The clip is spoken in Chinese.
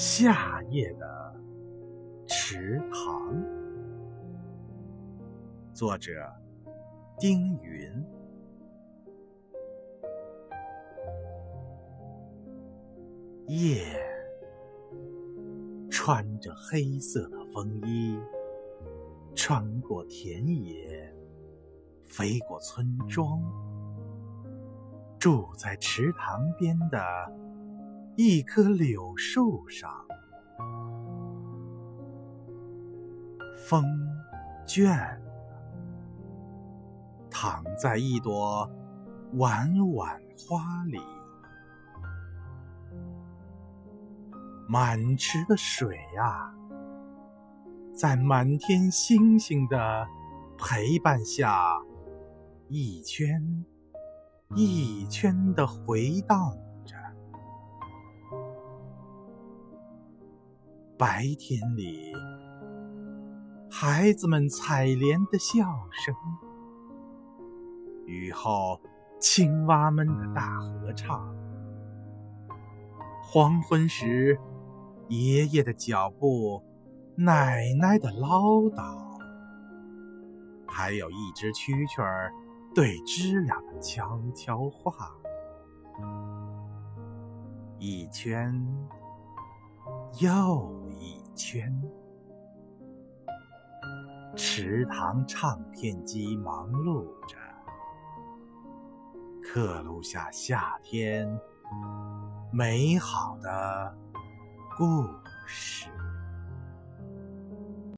夏夜的池塘，作者丁云。夜穿着黑色的风衣，穿过田野，飞过村庄，住在池塘边的。一棵柳树上，风倦了，躺在一朵晚晚花里。满池的水啊，在满天星星的陪伴下，一圈一圈的回荡。白天里，孩子们采莲的笑声；雨后，青蛙们的大合唱；黄昏时，爷爷的脚步，奶奶的唠叨；还有一只蛐蛐儿对知了的悄悄话。一圈。又圈，池塘唱片机忙碌着，刻录下夏天美好的故事。